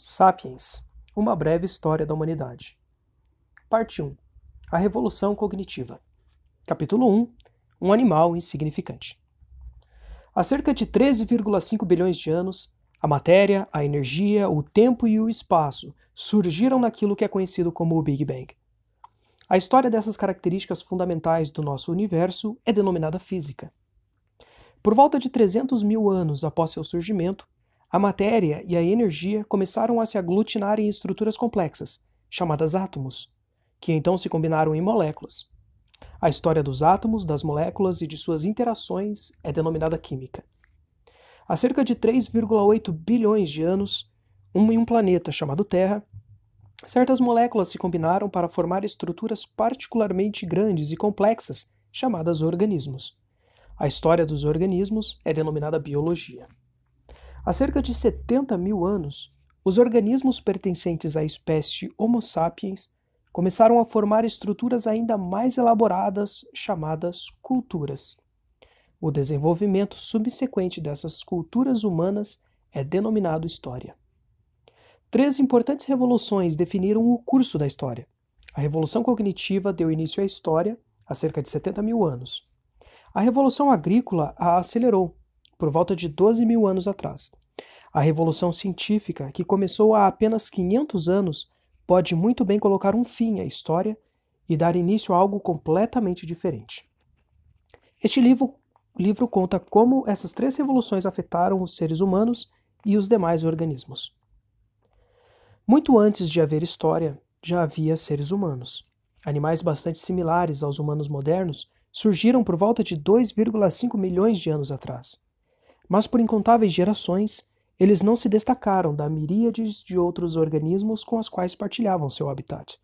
Sapiens Uma breve história da humanidade. Parte 1 A Revolução Cognitiva. Capítulo 1 Um animal insignificante. Há cerca de 13,5 bilhões de anos, a matéria, a energia, o tempo e o espaço surgiram naquilo que é conhecido como o Big Bang. A história dessas características fundamentais do nosso universo é denominada física. Por volta de 300 mil anos após seu surgimento, a matéria e a energia começaram a se aglutinar em estruturas complexas, chamadas átomos, que então se combinaram em moléculas. A história dos átomos, das moléculas e de suas interações é denominada química. Há cerca de 3,8 bilhões de anos, um, em um planeta chamado Terra, certas moléculas se combinaram para formar estruturas particularmente grandes e complexas, chamadas organismos. A história dos organismos é denominada biologia. Há cerca de 70 mil anos, os organismos pertencentes à espécie Homo sapiens começaram a formar estruturas ainda mais elaboradas chamadas culturas. O desenvolvimento subsequente dessas culturas humanas é denominado história. Três importantes revoluções definiram o curso da história. A Revolução Cognitiva deu início à história há cerca de 70 mil anos. A Revolução Agrícola a acelerou, por volta de 12 mil anos atrás. A revolução científica, que começou há apenas 500 anos, pode muito bem colocar um fim à história e dar início a algo completamente diferente. Este livro, livro conta como essas três revoluções afetaram os seres humanos e os demais organismos. Muito antes de haver história, já havia seres humanos. Animais bastante similares aos humanos modernos surgiram por volta de 2,5 milhões de anos atrás. Mas por incontáveis gerações, eles não se destacaram da miríades de outros organismos com as quais partilhavam seu habitat.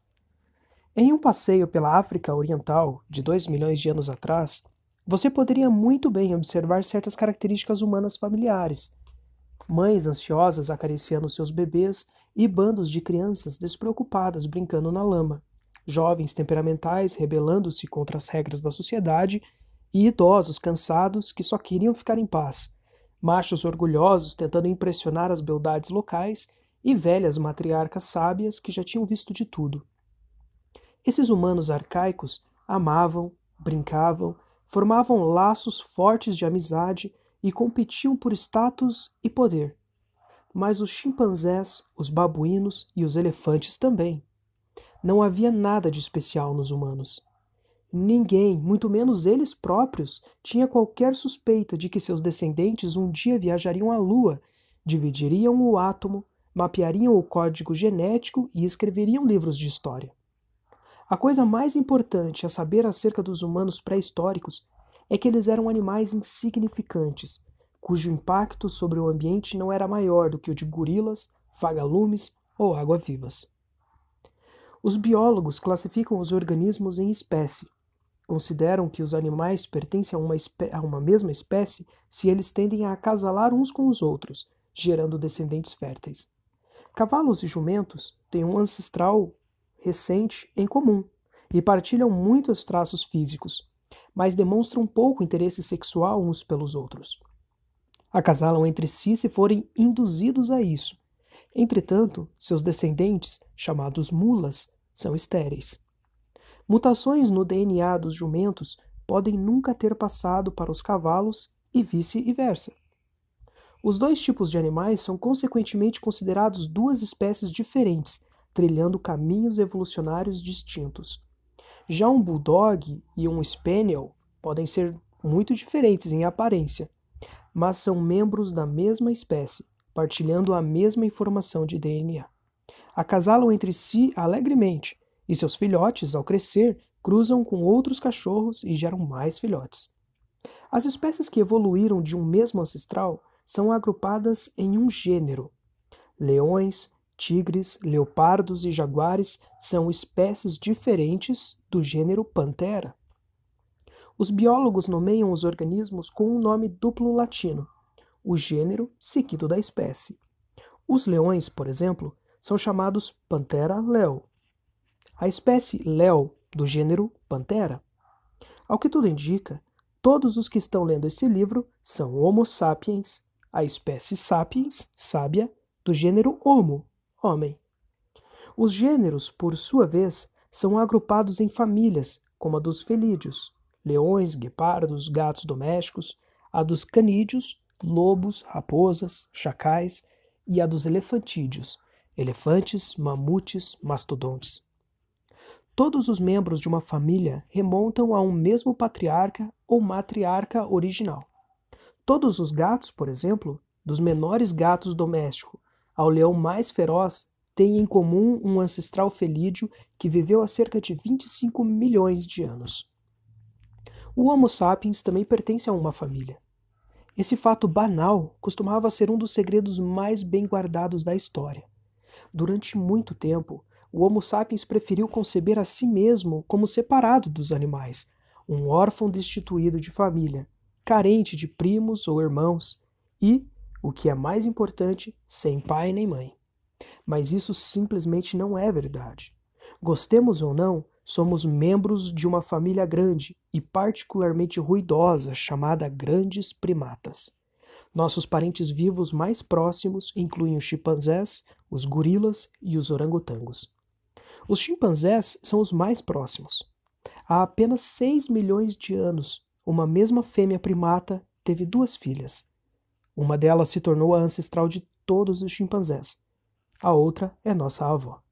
Em um passeio pela África Oriental de dois milhões de anos atrás, você poderia muito bem observar certas características humanas familiares. Mães ansiosas acariciando seus bebês e bandos de crianças despreocupadas brincando na lama, jovens temperamentais rebelando-se contra as regras da sociedade e idosos cansados que só queriam ficar em paz machos orgulhosos tentando impressionar as beldades locais e velhas matriarcas sábias que já tinham visto de tudo. Esses humanos arcaicos amavam, brincavam, formavam laços fortes de amizade e competiam por status e poder. Mas os chimpanzés, os babuínos e os elefantes também. Não havia nada de especial nos humanos. Ninguém, muito menos eles próprios, tinha qualquer suspeita de que seus descendentes um dia viajariam à Lua, dividiriam o átomo, mapeariam o código genético e escreveriam livros de história. A coisa mais importante a saber acerca dos humanos pré-históricos é que eles eram animais insignificantes, cujo impacto sobre o ambiente não era maior do que o de gorilas, vagalumes ou água-vivas. Os biólogos classificam os organismos em espécie, Consideram que os animais pertencem a uma, a uma mesma espécie se eles tendem a acasalar uns com os outros, gerando descendentes férteis. Cavalos e jumentos têm um ancestral recente em comum e partilham muitos traços físicos, mas demonstram pouco interesse sexual uns pelos outros. Acasalam entre si se forem induzidos a isso. Entretanto, seus descendentes, chamados mulas, são estéreis. Mutações no DNA dos jumentos podem nunca ter passado para os cavalos e vice-versa. Os dois tipos de animais são consequentemente considerados duas espécies diferentes, trilhando caminhos evolucionários distintos. Já um bulldog e um spaniel podem ser muito diferentes em aparência, mas são membros da mesma espécie, partilhando a mesma informação de DNA. Acasalam entre si alegremente, e seus filhotes, ao crescer, cruzam com outros cachorros e geram mais filhotes. As espécies que evoluíram de um mesmo ancestral são agrupadas em um gênero. Leões, tigres, leopardos e jaguares são espécies diferentes do gênero Panthera. Os biólogos nomeiam os organismos com um nome duplo latino, o gênero seguido da espécie. Os leões, por exemplo, são chamados Panthera leo, a espécie Leo do gênero Pantera. Ao que tudo indica, todos os que estão lendo esse livro são Homo sapiens, a espécie sapiens, sábia, do gênero Homo, homem. Os gêneros, por sua vez, são agrupados em famílias, como a dos felídeos, leões, guepardos, gatos domésticos, a dos canídeos, lobos, raposas, chacais, e a dos elefantídeos, elefantes, mamutes, mastodontes. Todos os membros de uma família remontam a um mesmo patriarca ou matriarca original. Todos os gatos, por exemplo, dos menores gatos domésticos ao leão mais feroz, têm em comum um ancestral felídeo que viveu há cerca de 25 milhões de anos. O Homo sapiens também pertence a uma família. Esse fato banal costumava ser um dos segredos mais bem guardados da história. Durante muito tempo, o Homo sapiens preferiu conceber a si mesmo como separado dos animais, um órfão destituído de família, carente de primos ou irmãos e, o que é mais importante, sem pai nem mãe. Mas isso simplesmente não é verdade. Gostemos ou não, somos membros de uma família grande e particularmente ruidosa chamada grandes primatas. Nossos parentes vivos mais próximos incluem os chimpanzés, os gorilas e os orangotangos. Os chimpanzés são os mais próximos. Há apenas 6 milhões de anos, uma mesma fêmea primata teve duas filhas. Uma delas se tornou a ancestral de todos os chimpanzés. A outra é nossa avó.